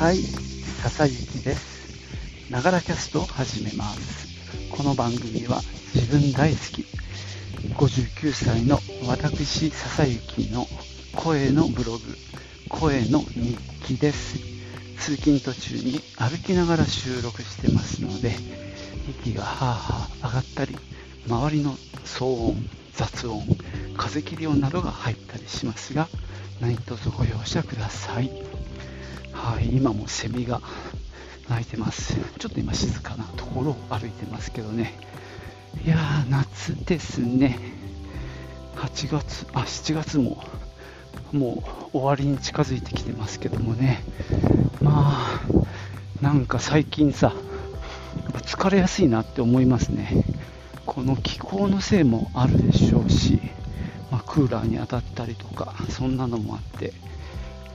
はい、笹雪です。ながらキャストを始めます。この番組は自分大好き、59歳の私笹雪の声のブログ、声の日記です。通勤途中に歩きながら収録してますので、息がはあはあ上がったり、周りの騒音、雑音、風切り音などが入ったりしますが、何卒ご容赦ください。はい、今もセミが鳴いてます。ちょっと今静かなところを歩いてますけどね。いやー、夏ですね。8月、あ、7月ももう終わりに近づいてきてますけどもね。まあ、なんか最近さ、疲れやすいなって思いますね。この気候のせいもあるでしょうし、まあ、クーラーに当たったりとか、そんなのもあって、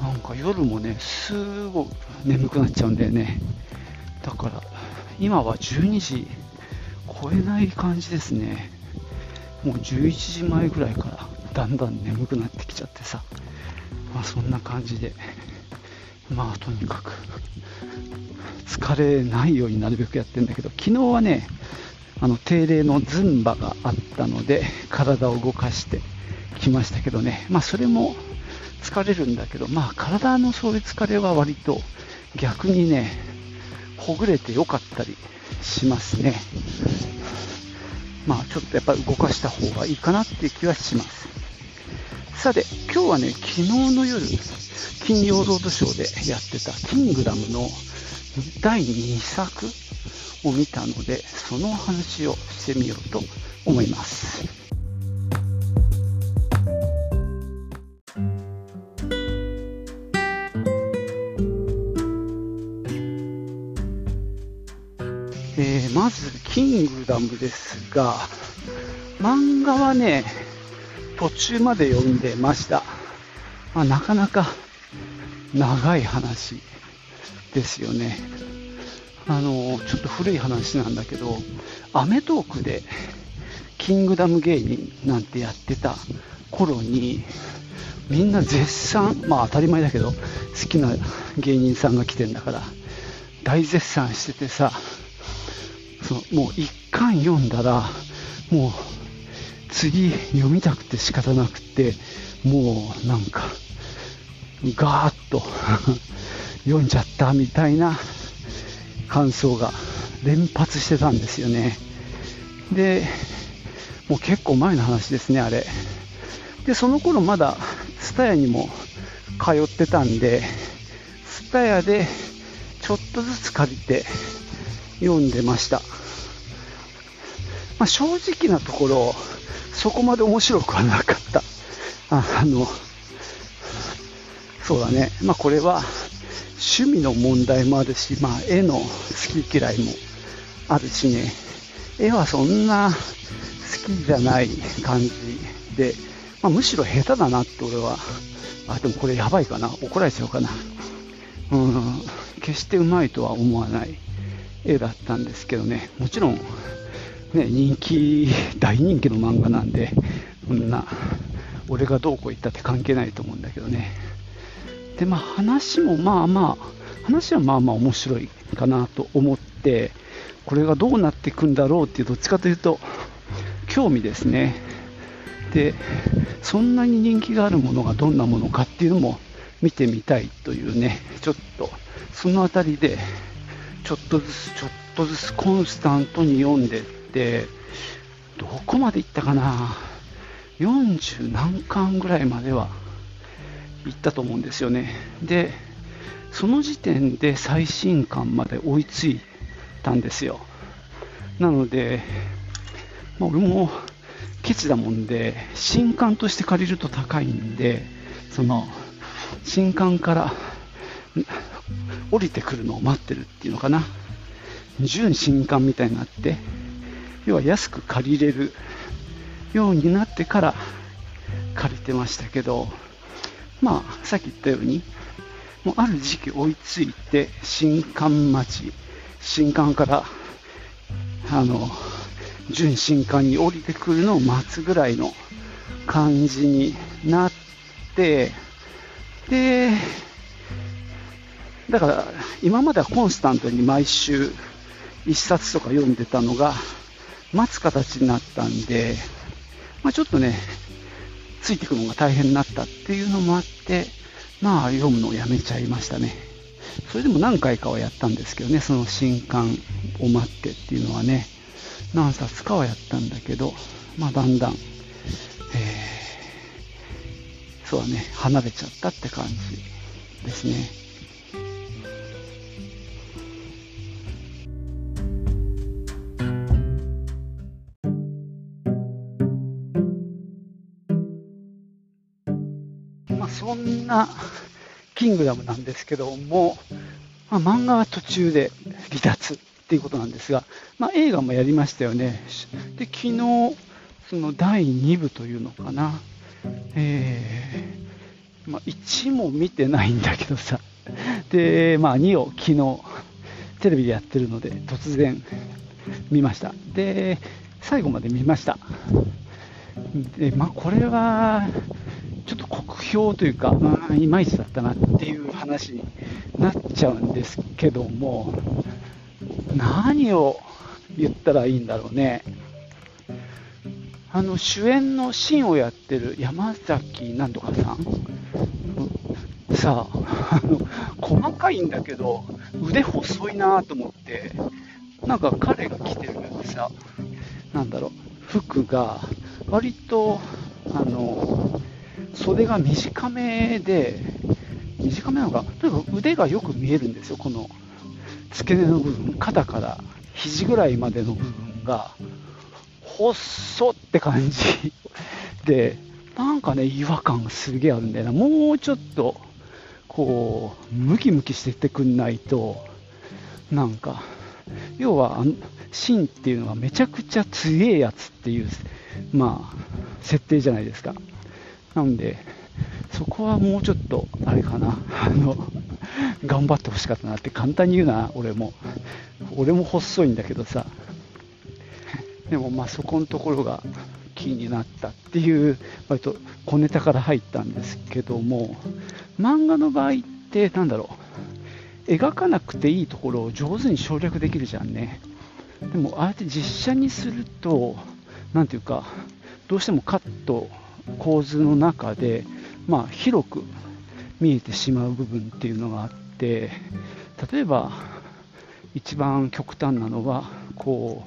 なんか夜もね、すごく眠くなっちゃうんだよね。だから、今は12時超えない感じですね。もう11時前ぐらいからだんだん眠くなってきちゃってさ、まあそんな感じで、まあとにかく疲れないようになるべくやってんだけど、昨日はね、あの定例のズンバがあったので、体を動かしてきましたけどね、まあそれも疲れるんだけど、まあ体のそういう疲れは割と逆にね、ほぐれてよかったりしますね。まあちょっとやっぱり動かした方がいいかなっていう気はします。さて、今日はね、昨日の夜、金曜ロードショーでやってたキングダムの第2作を見たので、その話をしてみようと思います。えーまず、キングダムですが、漫画はね、途中まで読んでました。まあ、なかなか長い話ですよね。あの、ちょっと古い話なんだけど、アメトークで、キングダム芸人なんてやってた頃に、みんな絶賛、まあ当たり前だけど、好きな芸人さんが来てんだから、大絶賛しててさ、そのもう一巻読んだら、もう次読みたくて仕方なくて、もうなんか、ガーッと 読んじゃったみたいな感想が連発してたんですよね。で、もう結構前の話ですね、あれ。で、その頃まだ、ツタヤにも通ってたんで、ツタヤでちょっとずつ借りて読んでました。まあ、正直なところ、そこまで面白くはなかった。あの、そうだね。まあ、これは趣味の問題もあるし、まあ、絵の好き嫌いもあるしね。絵はそんな好きじゃない感じで、まあ、むしろ下手だなって俺は、あ、でもこれやばいかな。怒られちゃうかな。うん、決してうまいとは思わない絵だったんですけどね。もちろん、ね、人気、大人気の漫画なんで、そんな、俺がどうこう言ったって関係ないと思うんだけどね。で、まあ話もまあまあ、話はまあまあ面白いかなと思って、これがどうなっていくんだろうっていう、どっちかというと、興味ですね。で、そんなに人気があるものがどんなものかっていうのも見てみたいというね、ちょっと、そのあたりで、ちょっとずつちょっとずつコンスタントに読んでって、どこまで行ったかな？40何巻ぐらいまでは行ったと思うんですよね。で、その時点で最新巻まで追いついたんですよ。なので、まあ、俺もケチだもんで、新刊として借りると高いんで、その、新刊から降りてくるのを待ってるっていうのかな。純新刊みたいになって、要は安く借りれるようになってから借りてましたけど、まあ、さっき言ったように、もうある時期追いついて、新刊待ち、新刊から、あの、純新刊に降りてくるのを待つぐらいの感じになって、で、だから今まではコンスタントに毎週1冊とか読んでたのが待つ形になったんで、まあ、ちょっとね、ついていくのが大変になったっていうのもあって、まあ読むのをやめちゃいましたね。それでも何回かはやったんですけどね、その新刊を待ってっていうのはね、何冊かはやったんだけど、まあだんだん、えー、そうはね、離れちゃったって感じですね。そんなキングダムなんですけども、まあ、漫画は途中で離脱っていうことなんですが、まあ、映画もやりましたよね。で、昨日、その第2部というのかな。えー、まあ、1も見てないんだけどさ。で、まあ、2を昨日、テレビでやってるので、突然見ました。で、最後まで見ました。で、まあ、これは、ちょっというか、まあ、いまいちだったなっていう話になっちゃうんですけども、何を言ったらいいんだろうね。あの主演のシーンをやってる山崎なんとかさん？さあ、あの細かいんだけど、腕細いなと思って、なんか彼が着てるさ、なんだろう、服が割と、あの、袖が短めで、短めなのか、とにかく腕がよく見えるんですよ、この付け根の部分、肩から肘ぐらいまでの部分が、細って感じで、なんかね、違和感すげえあるんだよな、もうちょっと、こう、ムキムキしてってくんないと、なんか、要は、芯っていうのはめちゃくちゃ強えやつっていう、まあ、設定じゃないですか。なんで、そこはもうちょっと、あれかな、あの、頑張ってほしかったなって簡単に言うな、俺も。俺も細いんだけどさ。でもまあそこのところがキーになったっていう、割と小ネタから入ったんですけども、漫画の場合ってなんだろう、描かなくていいところを上手に省略できるじゃんね。でもああやって実写にすると、なんていうか、どうしてもカット構図の中で、まあ、広く見えてしまう部分っていうのがあって例えば一番極端なのはこ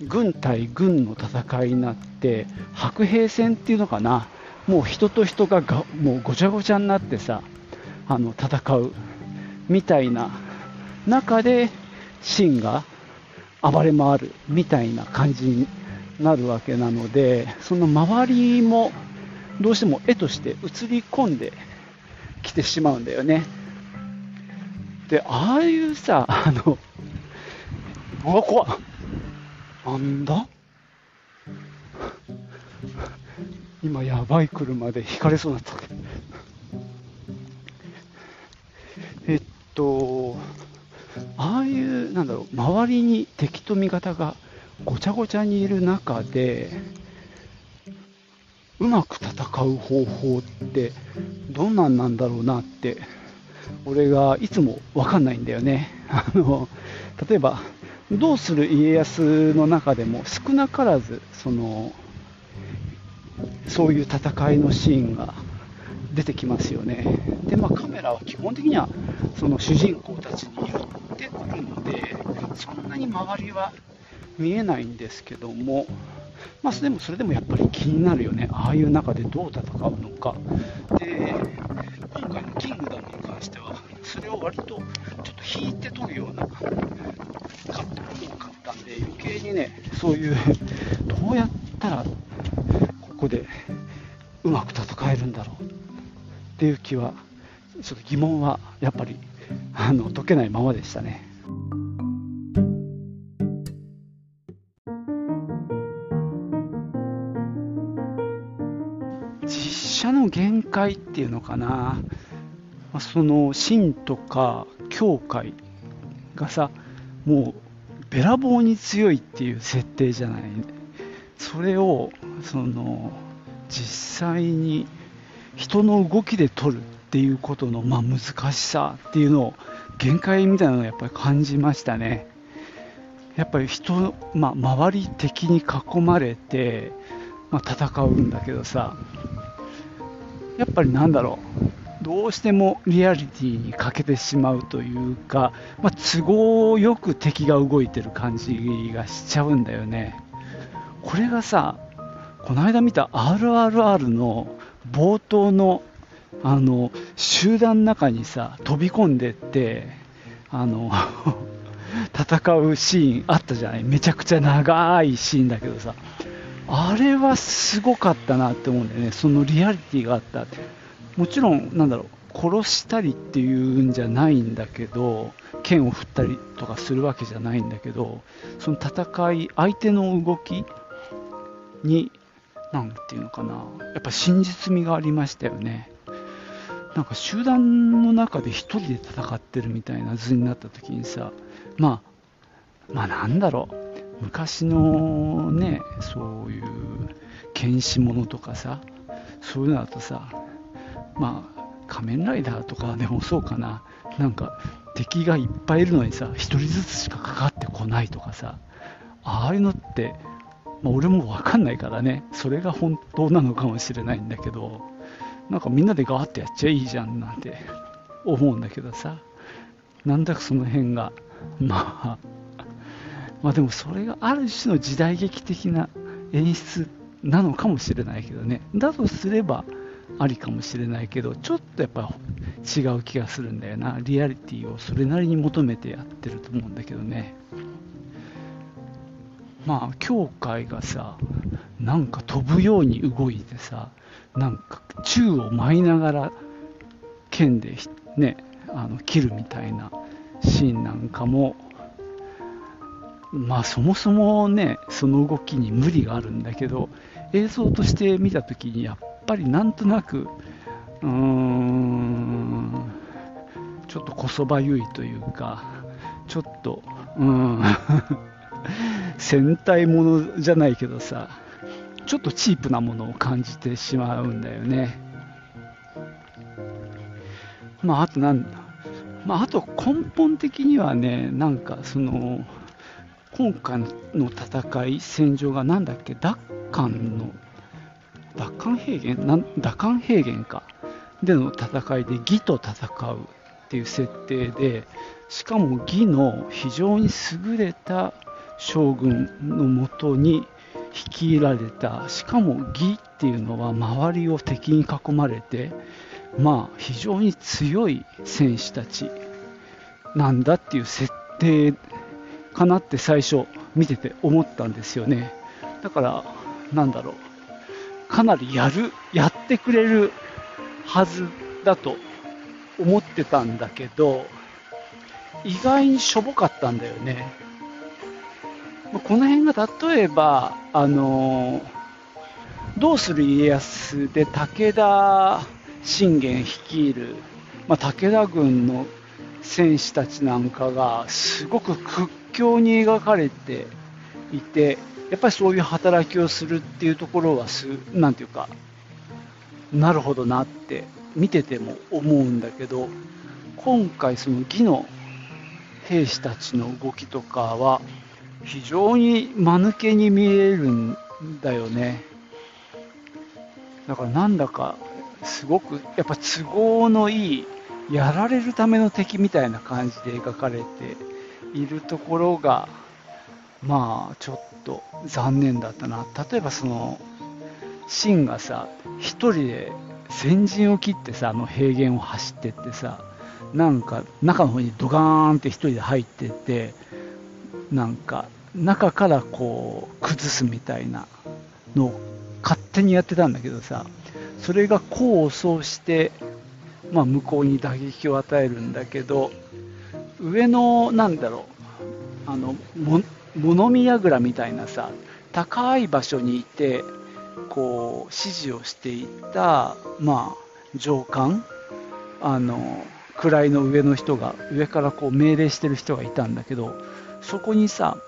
う軍対軍の戦いになって白兵戦っていうのかな。もう人と人ががもうごちゃごちゃになってさあの戦うみたいな中で秦が暴れ回るみたいな感じになるわけなので、その周りもどうしても絵として映り込んできてしまうんだよね。で、ああいうさ、あの、うわ、怖っ。なんだ？今やばい車でひかれそうになった。えっと、ああいう、なんだろう、周りに敵と味方がごちゃごちゃにいる中で、うまく戦う方法ってどんなんなんだろうなって、俺がいつもわかんないんだよね。あの、例えば、どうする家康の中でも少なからず、その、そういう戦いのシーンが出てきますよね。で、まあ、カメラは基本的にはその主人公たちに寄ってくるので、そんなに周りは見えないんですけども、まあ、でもそれでもやっぱり気になるよね、ああいう中でどう戦うのか。で、今回のキングダムに関しては、それを割とちょっと引いて取るようなカットが多かったんで、余計にね、そういう、どうやったらここでうまく戦えるんだろうっていう気は、ちょっと疑問はやっぱりあの解けないままでしたね。実写の限界っていうのかな、まその神とか教会がさ、もうべらぼうに強いっていう設定じゃない。それを、その、実際に人の動きで撮るっていうことの、まあ、難しさっていうのを限界みたいなのをやっぱり感じましたね。やっぱり人、まあ、周り敵に囲まれて、まあ、戦うんだけどさやっぱりなんだろう。どうしてもリアリティに欠けてしまうというか、まあ、都合よく敵が動いてる感じがしちゃうんだよね。これがさこの間見た RRR の冒頭のあの集団の中にさ飛び込んでってあの 戦うシーンあったじゃない？めちゃくちゃ長いシーンだけどさ。あれはすごかったなって思うんだよね。そのリアリティがあった。もちろんなんだろう。殺したりっていうんじゃないんだけど剣を振ったりとかするわけじゃないんだけどその戦い相手の動きに何ていうのかな。やっぱ真実味がありましたよね。なんか集団の中で1人で戦ってるみたいな図になった時にさまあまあなんだろう。昔のねそういう剣士ものとかさそういうのだとさまあ仮面ライダーとかでもそうかな。なんか敵がいっぱいいるのにさ1人ずつしかかかってこないとかさああいうのって、まあ、俺も分かんないからね。それが本当なのかもしれないんだけどなんかみんなでガーってやっちゃいいじゃんなんて思うんだけどさ。なんだかその辺がまあまあでもそれがある種の時代劇的な演出なのかもしれないけどね。だとすればありかもしれないけど、ちょっとやっぱ違う気がするんだよな。リアリティをそれなりに求めてやってると思うんだけどね。まあ、教会がさ、なんか飛ぶように動いてさ、なんか宙を舞いながら剣でね、あの切るみたいなシーンなんかもまあそもそもね、その動きに無理があるんだけど、映像として見たときにやっぱりなんとなく、うーん、ちょっとこそばゆいというか、ちょっと、うん、戦隊ものじゃないけどさ、ちょっとチープなものを感じてしまうんだよね。まあ、あとなんまあ、あと根本的にはね、なんかその、今回の戦い、戦場がなんだっけ、奪還の、奪還平原？なん奪還平原か。での戦いで義と戦うっていう設定で、しかも義の非常に優れた将軍のもとに率いられた、しかも義っていうのは周りを敵に囲まれて、まあ非常に強い戦士たちなんだっていう設定かなって最初見てて思ったんですよね。だから、なんだろう。かなりやる、やってくれるはずだと思ってたんだけど、意外にしょぼかったんだよね。この辺が例えば、あのどうする家康で武田信玄率いる、まあ、武田軍の戦士たちなんかがすごく屈強に描かれていて、やっぱりそういう働きをするっていうところはす、なんていうか、なるほどなって見てても思うんだけど、今回その義の兵士たちの動きとかは非常に間抜けに見えるんだよね。だからなんだかすごくやっぱ都合のいいやられるための敵みたいな感じで描かれているところが、まあ、ちょっと残念だったな。例えばその、シンがさ、一人で先陣を切ってさ、あの平原を走ってってさ、なんか中の方にドガーンって一人で入ってって、なんか中からこう崩すみたいなのを勝手にやってたんだけどさ、それが功を奏して、まあ、向こうに打撃を与えるんだけど、上の、なんだろう、あの、も物見櫓みたいなさ、高い場所にいて、こう、指示をしていた、まあ、上官、あの、位の上の人が、上からこう命令してる人がいたんだけど、そこにさ、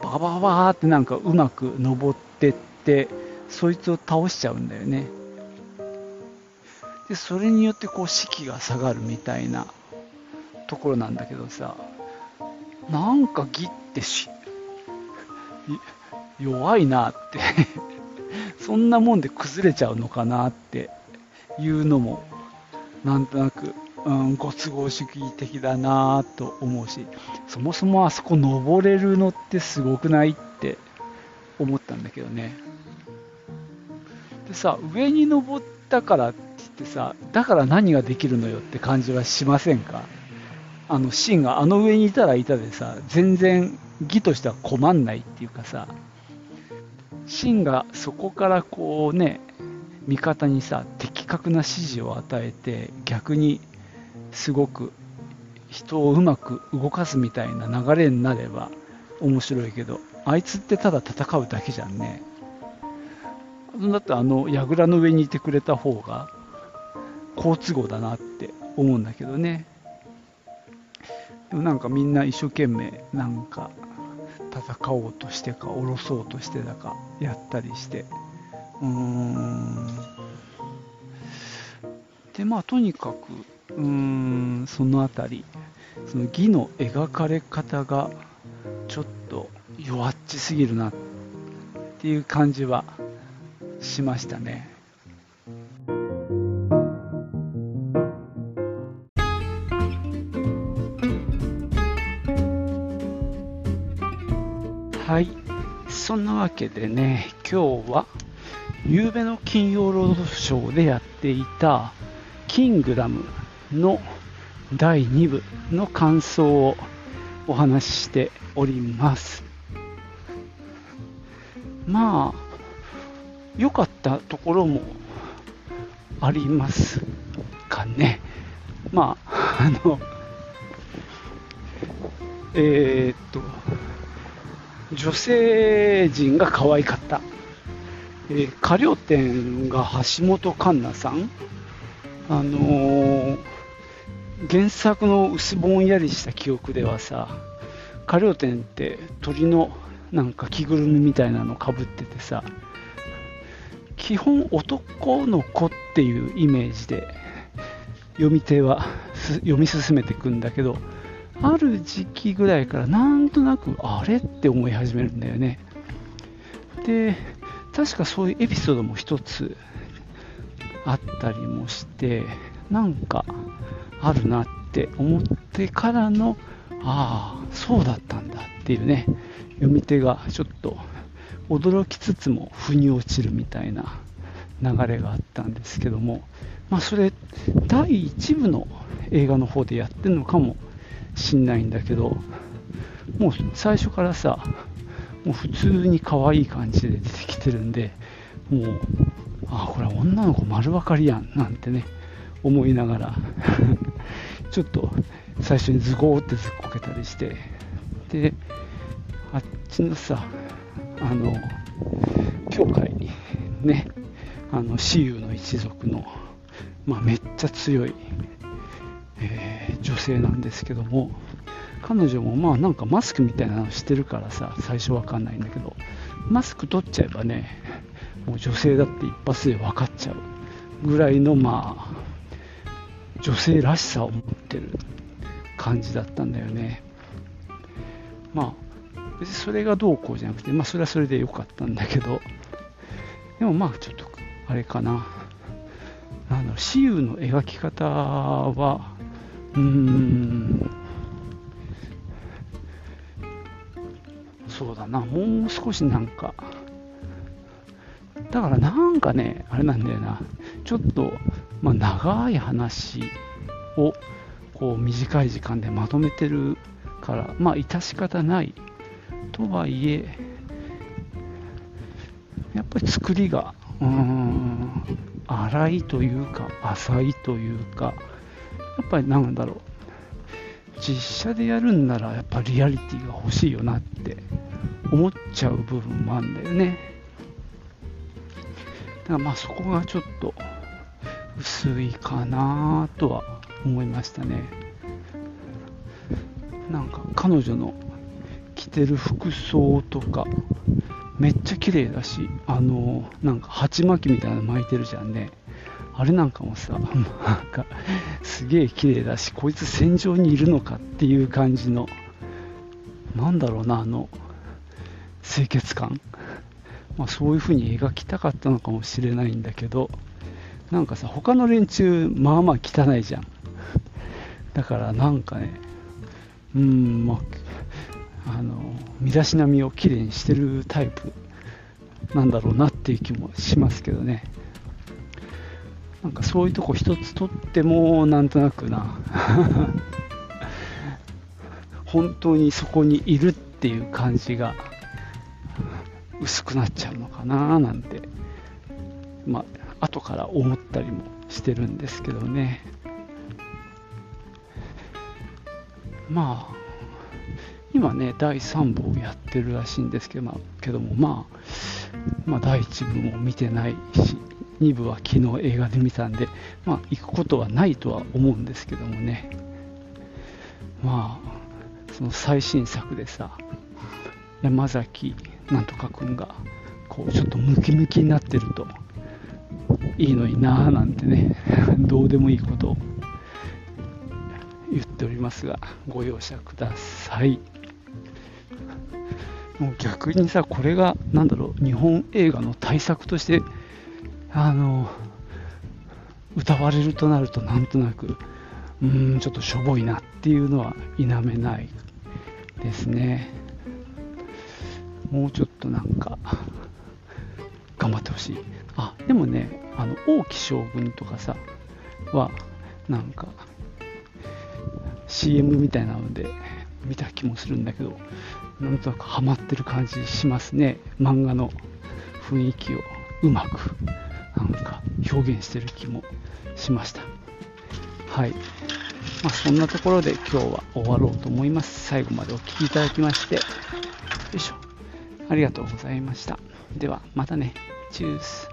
バババーってなんかうまく登ってって、そいつを倒しちゃうんだよね。でそれによってこう士気が下がるみたいなところなんだけどさなんか義ってし 弱いなって そんなもんで崩れちゃうのかなっていうのもなんとなく、うん、ご都合主義的だなと思うしそもそもあそこ登れるのってすごくないって思ったんだけどね。でさ上に登ったからって言ってさだから何ができるのよって感じはしませんか？あのシンがあの上にいたらいたでさ全然義としては困んないっていうかさシンがそこからこうね味方にさ的確な指示を与えて逆にすごく人をうまく動かすみたいな流れになれば面白いけどあいつってただ戦うだけじゃんね。だってあの櫓の上にいてくれた方が好都合だなって思うんだけどね。でもなんかみんな一生懸命なんか戦おうとしてか下ろそうとしてだかやったりしてうーんでまあとにかくうーんその辺りその義の描かれ方がちょっと弱っちすぎるなっていう感じはしましたね。そんなわけでね、今日は、夕べの金曜ロードショーでやっていた、キングダムの第2部の感想をお話ししております。まあ、良かったところもありますかね。まあ、あの、えー、っと、女性陣が可愛かった。えー、歌謡店が橋本環奈さん。あのー、原作の薄ぼんやりした記憶ではさ、歌謡店って鳥のなんか着ぐるみみたいなのかぶっててさ、基本男の子っていうイメージで読み手は読み進めていくんだけど、ある時期ぐらいからなんとなくあれって思い始めるんだよね。で、確かそういうエピソードも一つあったりもして、なんかあるなって思ってからの、ああ、そうだったんだっていうね、読み手がちょっと驚きつつも腑に落ちるみたいな流れがあったんですけども、まあ、それ第1部の映画の方でやってるのかもしんないんだけどもう最初からさもう普通に可愛い感じで出てきてるんでもうあこれ女の子丸分かりやんなんてね思いながら ちょっと最初にズゴーってずっこけたりしてであっちのさあの教会にねあの私有の一族の、まあ、めっちゃ強い、えー、女性なんですけども彼女もまあなんかマスクみたいなのしてるからさ最初わかんないんだけどマスク取っちゃえばねもう女性だって一発で分かっちゃうぐらいのまあ女性らしさを持ってる感じだったんだよねまあ別にそれがどうこうじゃなくて、まあ、それはそれで良かったんだけど、でもまあ、ちょっと、あれかな。あの、私有の描き方は、うん、そうだな、もう少しなんか、だからなんかね、あれなんだよな、ちょっと、まあ、長い話をこう短い時間でまとめてるから、まあ、致し方ない。とはいえ、やっぱり作りが、うん、荒いというか、浅いというか、やっぱりなんだろう、実写でやるんなら、やっぱリアリティが欲しいよなって思っちゃう部分もあるんだよね。だからまあそこがちょっと薄いかなとは思いましたね。なんか彼女の着てる服装とかめっちゃ綺麗だしあのなんか鉢巻きみたいなの巻いてるじゃんねあれなんかもさ、なんかすげえ綺麗だし、こいつ戦場にいるのかっていう感じの、なんだろうな、あの、清潔感。まあ、そういう風に描きたかったのかもしれないんだけど、なんかさ、他の連中、まあまあ汚いじゃん。だからなんかね、うん、まあ、あの、身だしなみをきれいにしてるタイプなんだろうなっていう気もしますけどね。なんかそういうとこ一つとってもなんとなくな。本当にそこにいるっていう感じが薄くなっちゃうのかななんて。まあ後から思ったりもしてるんですけどね。まあ今ね第3部をやってるらしいんですけど,、まあ、けどもまあまあ第1部も見てないし。2部は昨日映画で見たんで、まあ、行くことはないとは思うんですけどもね、まあ、その最新作でさ、山崎なんとか君が、こう、ちょっとムキムキになってると、いいのになぁなんてね、どうでもいいことを言っておりますが、ご容赦ください。もう逆にさ、これが、なんだろう、日本映画の対策としてあの歌われるとなるとなんとなくうーんちょっとしょぼいなっていうのは否めないですね。もうちょっとなんか頑張ってほしい。あでもねあの王毅将軍とかさはなんか CM みたいなので見た気もするんだけどなんとなくハマってる感じしますね。漫画の雰囲気をうまく。なんか表現してる気もしました。はい。まあ、そんなところで今日は終わろうと思います。最後までお聴きいただきまして、よいしょ。ありがとうございました。では、またね。チュース。